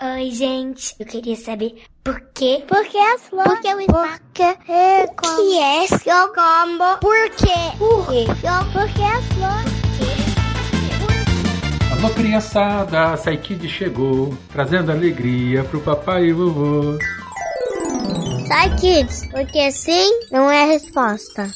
Oi, gente. Eu queria saber por quê? Por que as flores? Por que o espaço? Por que é O que é seu combo? Por quê? Por quê? Por que as flores? Alô, criançada, a Saikid chegou, trazendo alegria pro papai e vovô. Sai, kids, porque sim não é a resposta.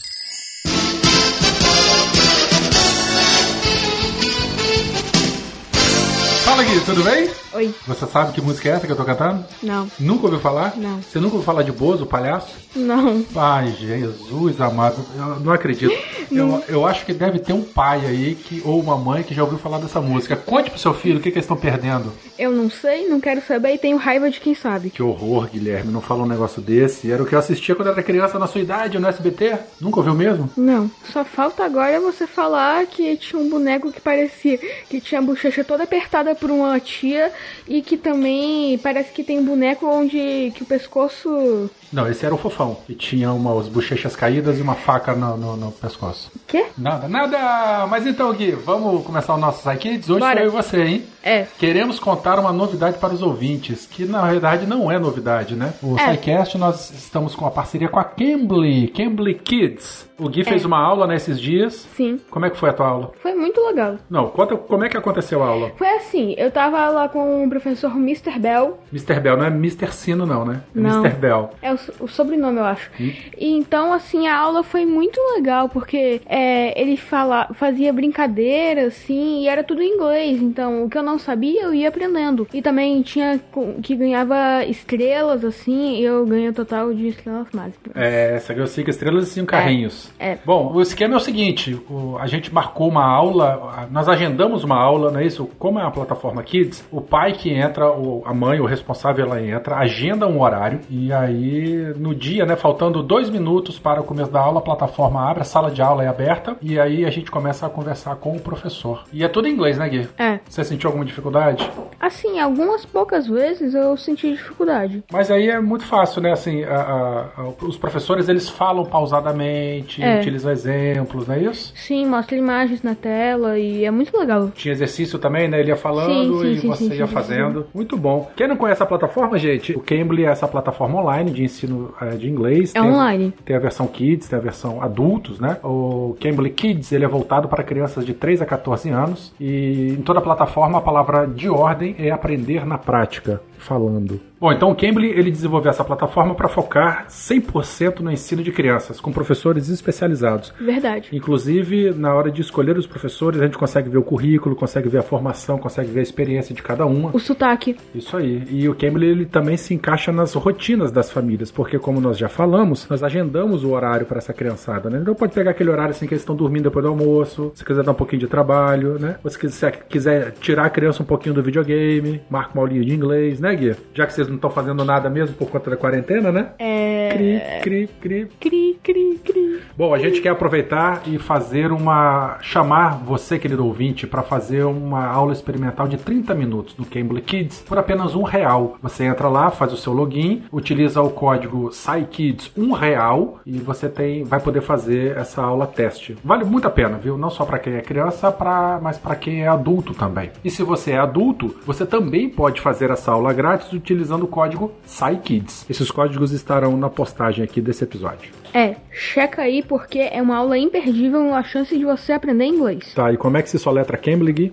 Fala, Gui, tudo bem? Oi. Você sabe que música é essa que eu tô cantando? Não. Nunca ouviu falar? Não. Você nunca ouviu falar de Bozo, palhaço? Não. Ai, Jesus amado, eu não acredito. Eu, eu acho que deve ter um pai aí que, ou uma mãe que já ouviu falar dessa música. Conte pro seu filho o que, que eles estão perdendo. Eu não sei, não quero saber e tenho raiva de quem sabe. Que horror, Guilherme, não fala um negócio desse. Era o que eu assistia quando era criança na sua idade, no SBT. Nunca ouviu mesmo? Não. Só falta agora você falar que tinha um boneco que parecia que tinha a bochecha toda apertada por uma tia e que também parece que tem boneco onde que o pescoço. Não, esse era o fofão. E tinha umas bochechas caídas e uma faca no, no, no pescoço. Quê? Nada, nada! Mas então, Gui, vamos começar o nosso Sidekids? Hoje Bora. sou eu e você, hein? É. Queremos contar uma novidade para os ouvintes, que na verdade não é novidade, né? O É. SciCast nós estamos com a parceria com a Cambly, Cambly Kids. O Gui fez uma aula nesses dias. Sim. Como é que foi a tua aula? Foi muito legal. Não, conta como é que aconteceu a aula. Foi assim, eu tava lá com o professor Mr. Bell. Mr. Bell, não é Mr. Sino não, né? É Não. Mr. Bell. É o, o sobrenome, eu acho. E então, assim, a aula foi muito legal, porque é, ele fala, fazia brincadeira, assim, e era tudo em inglês. Então, o que eu não sabia, eu ia aprendendo. E também tinha que ganhava estrelas, assim, e eu ganhei o total de estrelas máximas. É, você ganhou cinco estrelas e cinco carrinhos. é. Bom, o esquema é o seguinte: o- a gente marcou uma aula, a- nós agendamos uma aula, não é isso? Como é uma plataforma Kids, o pai que entra, o- a mãe, o responsável, ela entra, agenda um horário, e aí no dia, né, faltando dois minutos para o começo da aula, a plataforma abre, a sala de aula é aberta, e aí a gente começa a conversar com o professor. E é tudo em inglês, né, Gui? É. Você sentiu alguma dificuldade? Assim, algumas poucas vezes eu senti dificuldade. Mas aí é muito fácil, né? Assim, a- a- a- os professores eles falam pausadamente, É. utilizam exemplos, não é isso? Sim, mostra imagens na tela e é muito legal. Tinha exercício também, né? Ele ia falando Sim, sim, e sim, você ia fazendo. Muito bom. Quem não conhece a plataforma, gente, o Cambly é essa plataforma online de ensino eh, de inglês. É Tem- online. Tem a versão Kids, tem a versão adultos, né? O Cambly Kids, ele é voltado para crianças de 3 a 14 anos e em toda a plataforma a palavra de ordem é aprender na prática, falando. Bom, então o Cambly ele desenvolveu essa plataforma para focar 100% no ensino de crianças, com professores especializados. Verdade. Inclusive, na hora de escolher os professores, a gente consegue ver o currículo, consegue ver a formação, consegue ver a experiência de cada uma. O sotaque. Isso aí. E o Cambly ele também se encaixa nas rotinas das famílias, porque como nós já falamos, nós agendamos o horário para essa criançada, né? Então pode pegar aquele horário assim que eles estão dormindo depois do almoço, se quiser dar um pouquinho de trabalho, né? Ou se quiser, quiser tirar a criança um pouquinho do videogame, marca uma aulinha de inglês, né, Já que vocês não estão fazendo nada mesmo por conta da quarentena, né? É. Cri, cri, cri. Cri, cri, cri. Bom, a gente quer aproveitar e fazer uma. chamar você, querido ouvinte, para fazer uma aula experimental de 30 minutos no Cambly Kids por apenas um real. Você entra lá, faz o seu login, utiliza o código SciKids um real e você tem, vai poder fazer essa aula teste. Vale muito a pena, viu? Não só para quem é criança, pra, mas para quem é adulto também. E se você é adulto, você também pode fazer essa aula grátis utilizando o código SciKids. Esses códigos estarão na postagem aqui desse episódio. É, checa aí porque é uma aula imperdível a chance de você aprender inglês. Tá, e como é que se soletra Cambly, Gui?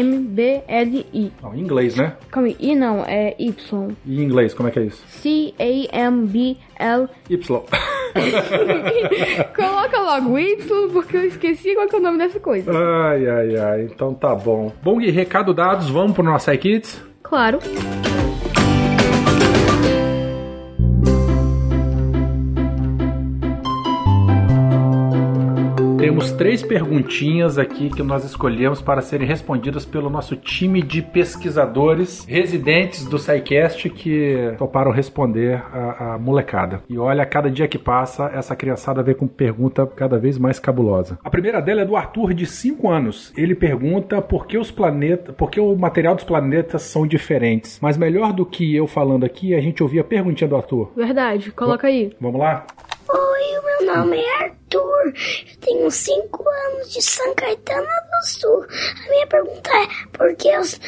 C-A-M-B-L-I. Não, em inglês, né? Calma aí, I não, é Y. E em inglês, como é que é isso? C-A-M-B-L. Y. Coloca logo Y porque eu esqueci qual é o nome dessa coisa. ai, ai, ai. Então tá bom. Bom, Gui, recado dados, vamos pro nosso iKids? Claro. Temos três perguntinhas aqui que nós escolhemos para serem respondidas pelo nosso time de pesquisadores residentes do SciCast que toparam responder a, a molecada. E olha, cada dia que passa, essa criançada vem com pergunta cada vez mais cabulosa. A primeira dela é do Arthur, de 5 anos. Ele pergunta por que os planetas, por que o material dos planetas são diferentes. Mas melhor do que eu falando aqui, a gente ouvir a perguntinha do Arthur. Verdade, coloca aí. Vamos lá? Oi, meu nome é Arthur. Eu tenho 5 anos de São Caetano do Sul. A minha pergunta é: por que os,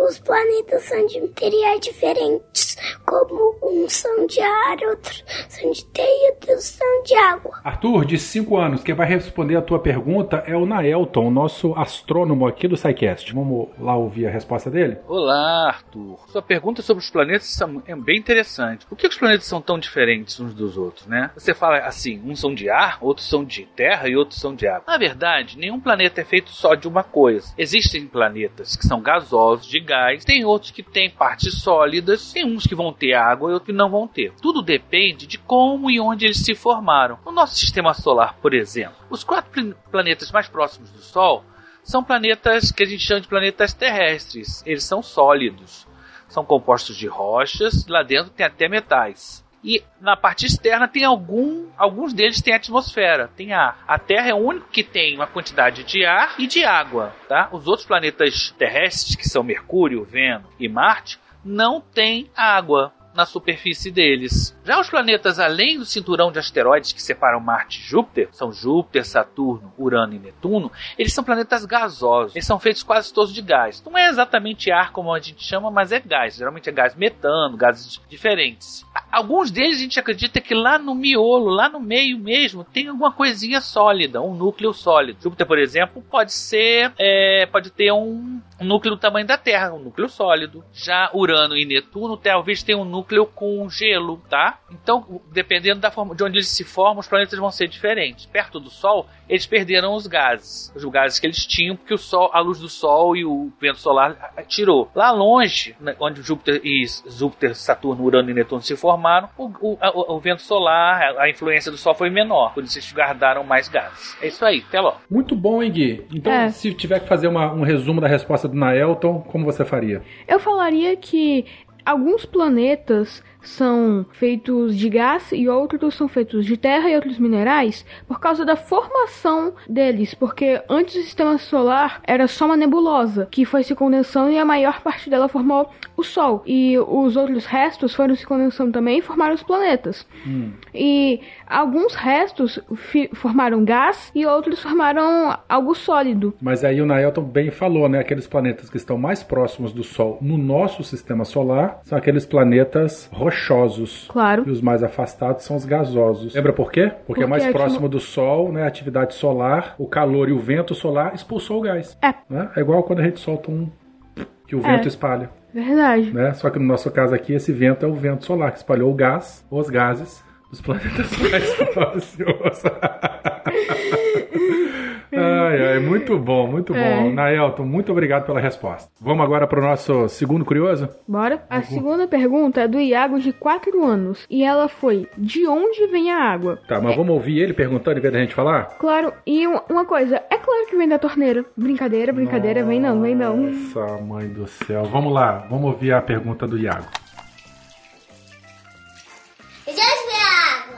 os planetas são de materiais diferentes, como uns são de ar, outros são de teia e outros são de água. Arthur, de 5 anos, quem vai responder a tua pergunta é o Naelton, o nosso astrônomo aqui do SciCast. Vamos lá ouvir a resposta dele? Olá, Arthur. Sua pergunta sobre os planetas é bem interessante. Por que os planetas são tão diferentes uns dos outros, né? Você fala assim, uns são de ar, outros são de terra e outros são de água. Na verdade, nenhum planeta é feito só de uma coisa. Existem planetas que são gasosos, de gás, tem outros que têm partes sólidas, tem uns que vão ter água e outros que não vão ter. Tudo depende de como e onde eles se formaram. No nosso sistema solar, por exemplo, os quatro planetas mais próximos do Sol são planetas que a gente chama de planetas terrestres. Eles são sólidos. São compostos de rochas, lá dentro tem até metais. E na parte externa tem algum, alguns deles têm atmosfera, tem ar. A Terra é o único que tem uma quantidade de ar e de água, tá? Os outros planetas terrestres, que são Mercúrio, Vênus e Marte, não têm água na superfície deles. Já os planetas além do cinturão de asteroides que separam Marte e Júpiter, são Júpiter, Saturno, Urano e Netuno, eles são planetas gasosos. Eles são feitos quase todos de gás. Não é exatamente ar como a gente chama, mas é gás. Geralmente é gás metano, gases diferentes. Alguns deles a gente acredita que lá no miolo, lá no meio mesmo, tem alguma coisinha sólida, um núcleo sólido. Júpiter, por exemplo, pode ser, é, pode ter um, um núcleo do tamanho da Terra, um núcleo sólido. Já Urano e Netuno talvez tenham um núcleo com gelo, tá? Então, dependendo da forma de onde eles se formam, os planetas vão ser diferentes. Perto do Sol, eles perderam os gases, os gases que eles tinham, porque o Sol, a luz do Sol e o vento solar tirou. Lá longe, né, onde Júpiter e Júpiter, Saturno, Urano e Netuno se formaram, o, o, a, o vento solar, a, a, influência do Sol foi menor, por isso eles guardaram mais gases. É isso aí, até logo. Muito bom, hein, Gui? Então, é. se tiver que fazer uma, um resumo da resposta do Naelton, como você faria? Eu falaria que alguns planetas são feitos de gás e outros são feitos de terra e outros minerais por causa da formação deles, porque antes o sistema solar era só uma nebulosa que foi se condensando e a maior parte dela formou o Sol e os outros restos foram se condensando também e formaram os planetas. Hum. E alguns restos formaram gás e outros formaram algo sólido. Mas aí o Naelton bem falou, né? Aqueles planetas que estão mais próximos do Sol no nosso sistema solar são aqueles planetas rochosos rochosos. Claro. E os mais afastados são os gasosos. Lembra por quê? Porque, Porque é mais próximo do Sol, né? A atividade solar, o calor e o vento solar expulsou o gás. É. Né? É igual quando a gente solta um que o vento é. espalha. Verdade. Né? Só que no nosso caso aqui, esse vento é o vento solar que espalhou o gás, os gases, dos planetas mais próximos. ai, muito bom, muito bom. É. Naelton, muito obrigado pela resposta. Vamos agora para o nosso segundo curioso? Bora. A uhum. segunda pergunta é do Iago, de 4 anos. E ela foi: De onde vem a água? Tá, mas é... vamos ouvir ele perguntando em vez da gente falar? Claro. E uma coisa: é claro que vem da torneira. Brincadeira, brincadeira, Nossa, vem não, vem não. Nossa, mãe do céu. Vamos lá, vamos ouvir a pergunta do Iago.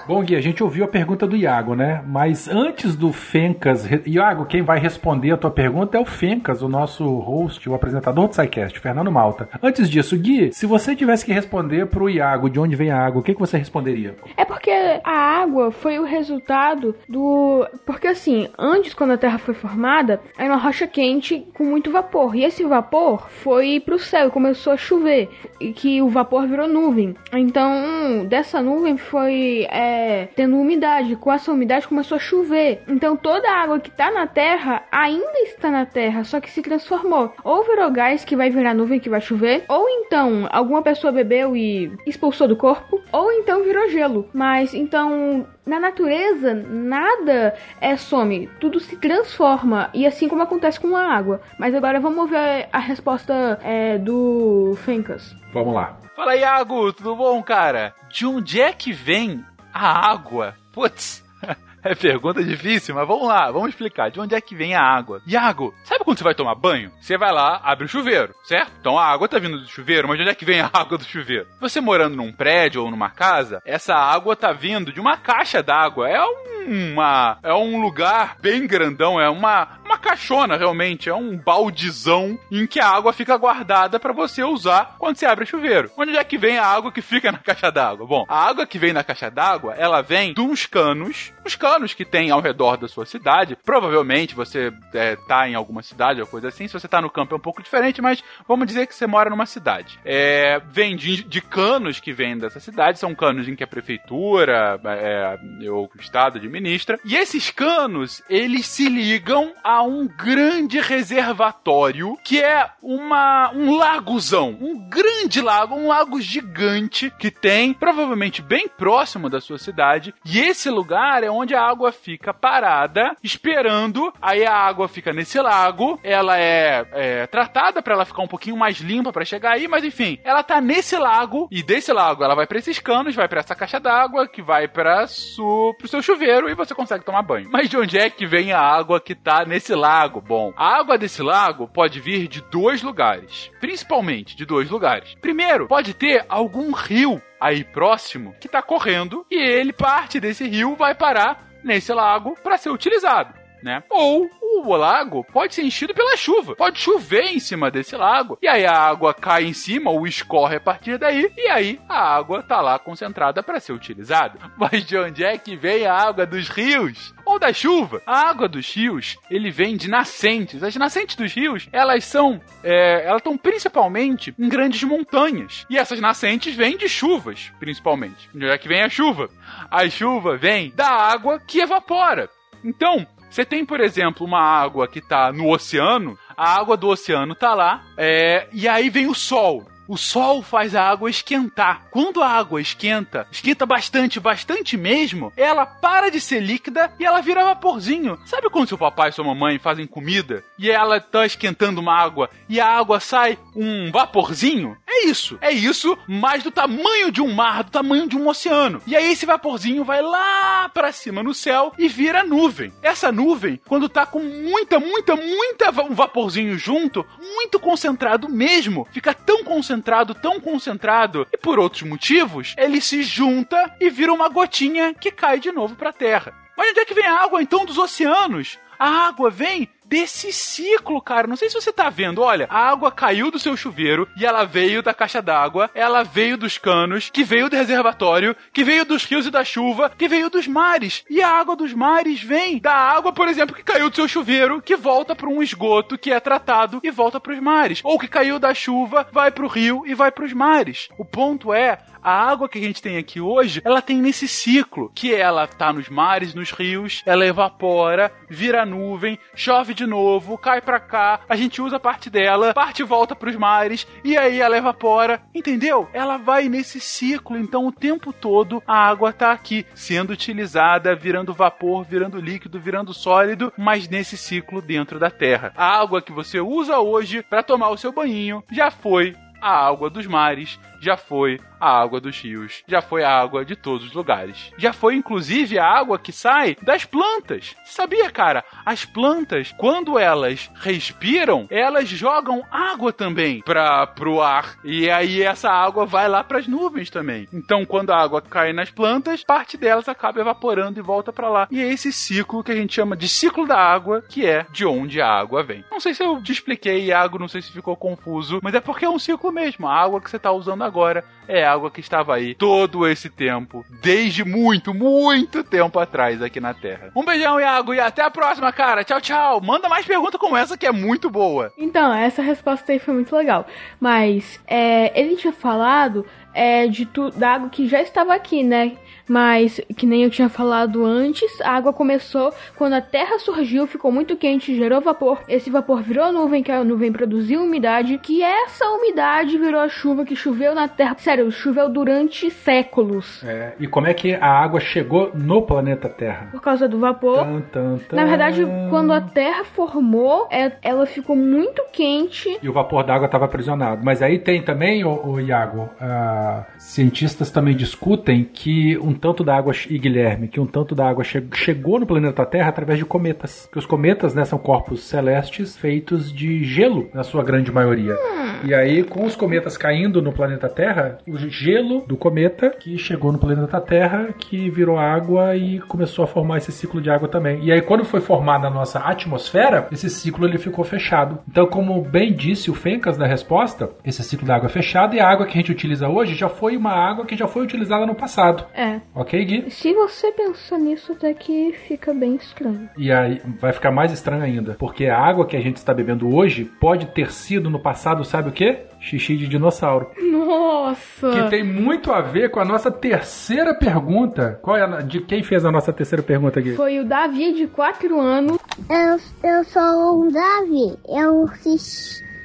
Bom, Gui, a gente ouviu a pergunta do Iago, né? Mas antes do Fencas. Iago, quem vai responder a tua pergunta é o Fencas, o nosso host, o apresentador do SciCast, Fernando Malta. Antes disso, Gui, se você tivesse que responder pro Iago de onde vem a água, o que, que você responderia? É porque a água foi o resultado do. Porque assim, antes, quando a Terra foi formada, era uma rocha quente com muito vapor. E esse vapor foi pro céu começou a chover. E que o vapor virou nuvem. Então, dessa nuvem foi. É, tendo umidade. Com essa umidade começou a chover. Então toda a água que está na terra ainda está na terra, só que se transformou. Ou virou gás que vai virar nuvem que vai chover, ou então alguma pessoa bebeu e expulsou do corpo, ou então virou gelo. Mas então na natureza, nada é some, tudo se transforma, e assim como acontece com a água. Mas agora vamos ver a resposta é, do Fencas. Vamos lá. Fala, Iago, tudo bom, cara? De onde é que vem a água. Putz. É pergunta difícil, mas vamos lá, vamos explicar. De onde é que vem a água? Iago, sabe quando você vai tomar banho? Você vai lá, abre o chuveiro, certo? Então a água tá vindo do chuveiro, mas de onde é que vem a água do chuveiro? Você morando num prédio ou numa casa, essa água tá vindo de uma caixa d'água. É uma. É um lugar bem grandão, é uma, uma caixona, realmente. É um baldizão em que a água fica guardada para você usar quando você abre o chuveiro. Onde é que vem a água que fica na caixa d'água? Bom, a água que vem na caixa d'água, ela vem uns canos, os canos que tem ao redor da sua cidade. Provavelmente você é, tá em alguma cidade ou coisa assim. Se você tá no campo é um pouco diferente, mas vamos dizer que você mora numa cidade. É, vem de, de canos que vêm dessa cidade, são canos em que a prefeitura é, ou o estado administra. E esses canos, eles se ligam um grande reservatório que é uma um lagozão, um grande lago, um lago gigante que tem provavelmente bem próximo da sua cidade. E esse lugar é onde a água fica parada, esperando. Aí a água fica nesse lago, ela é, é tratada para ela ficar um pouquinho mais limpa para chegar aí, mas enfim, ela tá nesse lago e desse lago ela vai para esses canos, vai para essa caixa d'água que vai para su, pro seu chuveiro e você consegue tomar banho. Mas de onde é que vem a água que tá nesse lago? Bom, a água desse lago pode vir de dois lugares, principalmente de dois lugares. Primeiro, pode ter algum rio aí próximo que tá correndo e ele parte desse rio vai parar nesse lago para ser utilizado né? Ou o lago pode ser enchido pela chuva. Pode chover em cima desse lago. E aí a água cai em cima ou escorre a partir daí. E aí a água tá lá concentrada para ser utilizada. Mas de onde é que vem a água dos rios? Ou da chuva? A água dos rios, ele vem de nascentes. As nascentes dos rios, elas são, é, elas estão principalmente em grandes montanhas. E essas nascentes vêm de chuvas, principalmente. De onde é que vem a chuva? A chuva vem da água que evapora. Então, você tem, por exemplo, uma água que está no oceano, a água do oceano está lá, é, e aí vem o sol. O sol faz a água esquentar. Quando a água esquenta, esquenta bastante, bastante mesmo, ela para de ser líquida e ela vira vaporzinho. Sabe quando seu papai e sua mamãe fazem comida e ela tá esquentando uma água e a água sai um vaporzinho? É isso. É isso, mas do tamanho de um mar, do tamanho de um oceano. E aí esse vaporzinho vai lá para cima no céu e vira nuvem. Essa nuvem, quando tá com muita, muita, muita um vaporzinho junto, muito concentrado mesmo, fica tão concentrado concentrado, tão concentrado, e por outros motivos, ele se junta e vira uma gotinha que cai de novo para a Terra. Mas onde é que vem a água então dos oceanos? A água vem desse ciclo, cara. Não sei se você tá vendo. Olha, a água caiu do seu chuveiro e ela veio da caixa d'água, ela veio dos canos, que veio do reservatório, que veio dos rios e da chuva, que veio dos mares. E a água dos mares vem da água, por exemplo, que caiu do seu chuveiro, que volta para um esgoto que é tratado e volta para os mares. Ou que caiu da chuva, vai para o rio e vai para os mares. O ponto é, a água que a gente tem aqui hoje, ela tem nesse ciclo, que ela tá nos mares, nos rios, ela evapora, vira nuvem, chove de novo, cai pra cá, a gente usa parte dela, parte volta pros mares, e aí ela evapora, entendeu? Ela vai nesse ciclo, então o tempo todo a água tá aqui, sendo utilizada, virando vapor, virando líquido, virando sólido, mas nesse ciclo dentro da Terra. A água que você usa hoje para tomar o seu banho já foi a água dos mares, já foi a água dos rios, já foi a água de todos os lugares. Já foi inclusive a água que sai das plantas. Sabia, cara? As plantas, quando elas respiram, elas jogam água também para pro ar. E aí essa água vai lá para as nuvens também. Então, quando a água cai nas plantas, parte delas acaba evaporando e volta para lá. E é esse ciclo que a gente chama de ciclo da água, que é de onde a água vem. Não sei se eu te expliquei, Iago, não sei se ficou confuso, mas é porque é um ciclo mesmo. A água que você tá usando agora é água que estava aí todo esse tempo, desde muito, muito tempo atrás aqui na Terra. Um beijão, Iago, e até a próxima, cara. Tchau, tchau. Manda mais perguntas como essa que é muito boa. Então, essa resposta aí foi muito legal. Mas é, ele tinha falado é, de tu, da água que já estava aqui, né? Mas, que nem eu tinha falado antes, a água começou quando a terra surgiu, ficou muito quente, gerou vapor. Esse vapor virou nuvem, que a nuvem produziu umidade, que essa umidade virou a chuva que choveu na terra. Sério, choveu durante séculos. É, e como é que a água chegou no planeta Terra? Por causa do vapor. Tan, tan, tan. Na verdade, quando a terra formou, é- ela ficou muito quente. E o vapor d'água estava aprisionado. Mas aí tem também, o, o Iago, cientistas também discutem que um tanto da água, e Guilherme, que um tanto da água che- chegou no planeta Terra através de cometas. Que os cometas, né, são corpos celestes feitos de gelo, na sua grande maioria. E aí, com os cometas caindo no planeta Terra, o gelo do cometa que chegou no planeta Terra, que virou água e começou a formar esse ciclo de água também. E aí, quando foi formada a nossa atmosfera, esse ciclo ele ficou fechado. Então, como bem disse o Fencas da resposta, esse ciclo da água é fechado e a água que a gente utiliza hoje já foi uma água que já foi utilizada no passado. É. Ok, Gui? Se você pensar nisso, até que fica bem estranho. E aí vai ficar mais estranho ainda, porque a água que a gente está bebendo hoje pode ter sido no passado, sabe o quê? Xixi de dinossauro. Nossa! Que tem muito a ver com a nossa terceira pergunta. Qual é a, de quem fez a nossa terceira pergunta aqui? Foi o Davi de 4 anos. Eu, eu sou um Davi. Eu,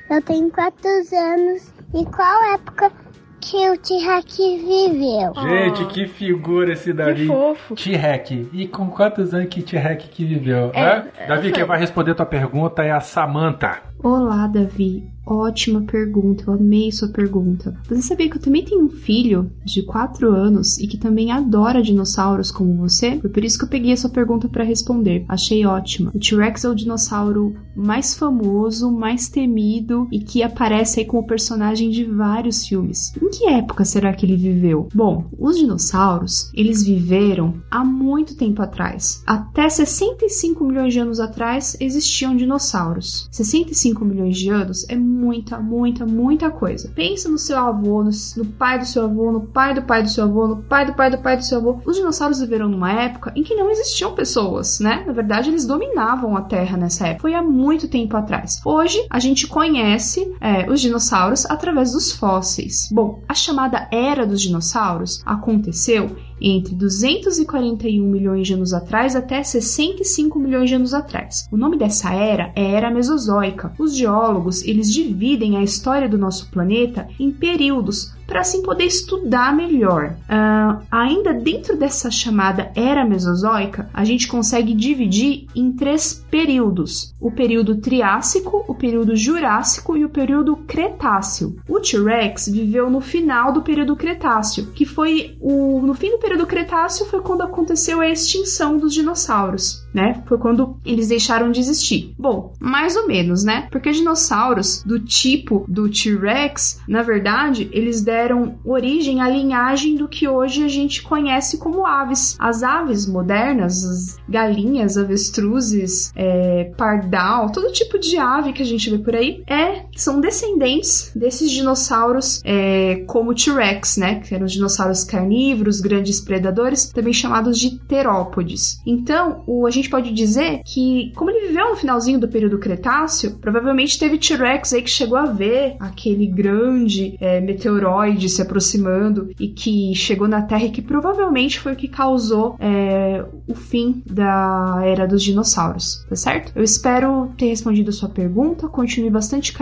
eu tenho quatro anos. E qual época que o T-Rex viveu? Gente, que figura esse Davi. Que fofo. T-Rex. E com quantos anos que T-Rex que viveu? É, hã? é, Davi, eu quem vai responder tua pergunta é a Samantha. Olá, Davi. Ótima pergunta, eu amei sua pergunta. Você sabia que eu também tenho um filho de 4 anos e que também adora dinossauros como você? Foi por isso que eu peguei a sua pergunta para responder. Achei ótima. O T-Rex é o dinossauro mais famoso, mais temido e que aparece aí como personagem de vários filmes. Em que época será que ele viveu? Bom, os dinossauros, eles viveram há muito tempo atrás. Até 65 milhões de anos atrás existiam dinossauros. 65 milhões de anos é muita, muita, muita coisa. Pensa no seu avô, no, no pai do seu avô, no pai do pai do seu avô, no pai do pai do pai do seu avô. Os dinossauros viveram numa época em que não existiam pessoas, né? Na verdade, eles dominavam a Terra nessa época. Foi há muito tempo atrás. Hoje, a gente conhece é, os dinossauros através dos fósseis. Bom, a chamada Era dos Dinossauros aconteceu entre 241 milhões de anos atrás até 65 milhões de anos atrás. O nome dessa era é Era Mesozoica. Os geólogos, eles dividem a história do nosso planeta em períodos para assim poder estudar melhor. Ah, ainda dentro dessa chamada Era Mesozoica, a gente consegue dividir em três períodos: o período Triássico, o período Jurássico e o período Cretáceo. O T-Rex viveu no final do período Cretáceo, que foi o no fim do período Cretáceo foi quando aconteceu a extinção dos dinossauros, né? Foi quando eles deixaram de existir. Bom, mais ou menos, né? Porque dinossauros do tipo do T-Rex, na verdade, eles deram origem à linhagem do que hoje a gente conhece como aves. As aves modernas, as galinhas, avestruzes, é, pardal, todo tipo de ave que a gente vê por aí, é são descendentes desses dinossauros é, como T-Rex, né? Que eram os dinossauros carnívoros, grandes predadores, também chamados de terópodes. Então, o, a gente pode dizer que, como ele viveu no finalzinho do período Cretáceo, provavelmente teve T-Rex aí que chegou a ver aquele grande é, meteoroide se aproximando e que chegou na Terra e que provavelmente foi o que causou é, o fim da era dos dinossauros, tá certo? Eu espero ter respondido a sua pergunta. Continue bastante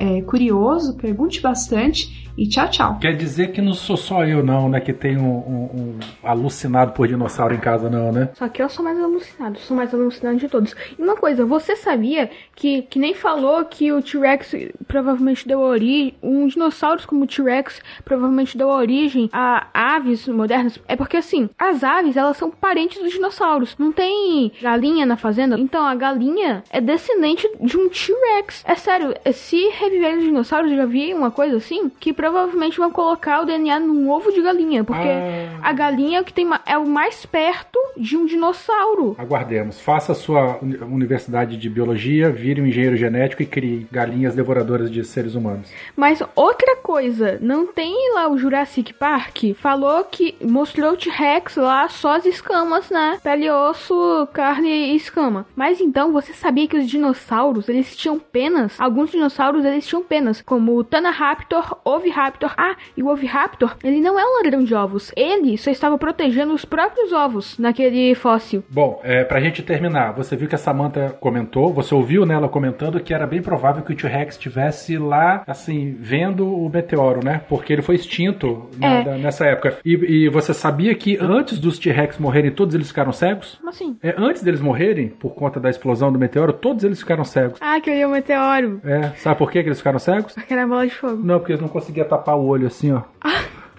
é, curioso, pergunte bastante e tchau, tchau. Quer dizer que não sou só eu, não, né? Que tem um, um- um alucinado por dinossauro em casa, não, né? Só que eu sou mais alucinado, sou mais alucinado de todos. E uma coisa, você sabia que, que nem falou que o T-Rex provavelmente deu origem, um dinossauro como o T-Rex provavelmente deu origem a aves modernas? É porque assim, as aves elas são parentes dos dinossauros. Não tem galinha na fazenda, então a galinha é descendente de um T-Rex. É sério, se reviverem os dinossauros, eu já vi uma coisa assim, que provavelmente vão colocar o DNA num ovo de galinha, porque Ah. a galinha é o que tem é o mais perto de um dinossauro. Aguardemos. Faça a sua uni- universidade de biologia, vire um engenheiro genético e crie galinhas devoradoras de seres humanos. Mas outra coisa, não tem lá o Jurassic Park? Falou que mostrou o T-Rex lá só as escamas, né? Pele, osso, carne e escama. Mas então, você sabia que os dinossauros, eles tinham penas? Alguns dinossauros, eles tinham penas, como o Thanaraptor, Oviraptor. Ah, e o Oviraptor, ele não é um ladrão de ovos. Ele só estava protegendo os próprios ovos naquele fóssil. Bom, é, pra gente terminar, você viu que a Samantha comentou, você ouviu nela comentando que era bem provável que o T-Rex estivesse lá, assim, vendo o meteoro, né? Porque ele foi extinto né, É. da- nessa época. E, e você sabia que antes dos T-Rex morrerem, todos eles ficaram cegos? Como assim? É, antes deles morrerem, por conta da explosão do meteoro, todos eles ficaram cegos. Ah, que eu ia o meteoro. É, sabe por que eles ficaram cegos? Aquela bola de fogo. Não, porque eles não conseguiam tapar o olho assim, ó.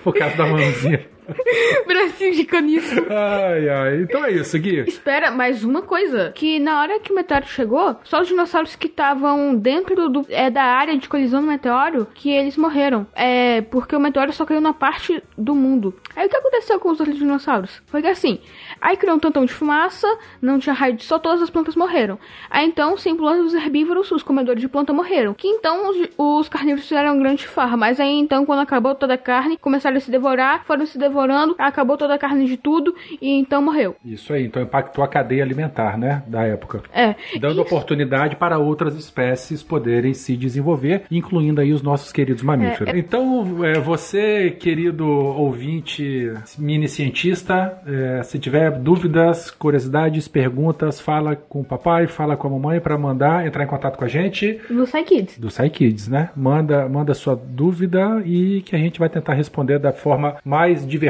Por causa da mãozinha. Bracinho de caniço. Ai, ai. Então é isso, Gui. Espera, mais uma coisa. Que na hora que o meteoro chegou, só os dinossauros que estavam dentro do, é, da área de colisão do meteoro, que eles morreram. É, porque o meteoro só caiu na parte do mundo. Aí o que aconteceu com os outros dinossauros? Foi que assim, aí criou um tantão de fumaça, não tinha raio de sol, todas as plantas morreram. Aí então, sem plantas, os herbívoros, os comedores de planta morreram. Que então os, os carnívoros fizeram um grande farra. Mas aí então, quando acabou toda a carne, começaram a se devorar, foram se devorando, acabou toda a carne de tudo e então morreu. Isso aí, então impactou a cadeia alimentar, né, da época. É. Dando Isso- oportunidade para outras espécies poderem se desenvolver, incluindo aí os nossos queridos mamíferos. Então, é, você, querido ouvinte, mini cientista, é, se tiver dúvidas, curiosidades, perguntas, fala com o papai, fala com a mamãe para mandar, entrar em contato com a gente No Sai Kids. do SciKids, né? Manda, manda sua dúvida e que a gente vai tentar responder da forma mais divertida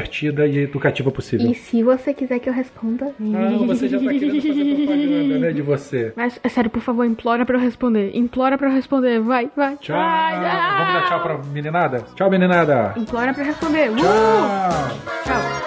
e educativa possível. E se você quiser que eu responda. Ah, você já tá querendo fazer propaganda, né, de você. Mas é sério, por favor, implora pra eu responder. Implora pra eu responder. Vai, vai. Tchau. Vai. Vamos dar tchau pra meninada? Tchau, meninada. Implora pra eu responder. Uh! Tchau. Tchau.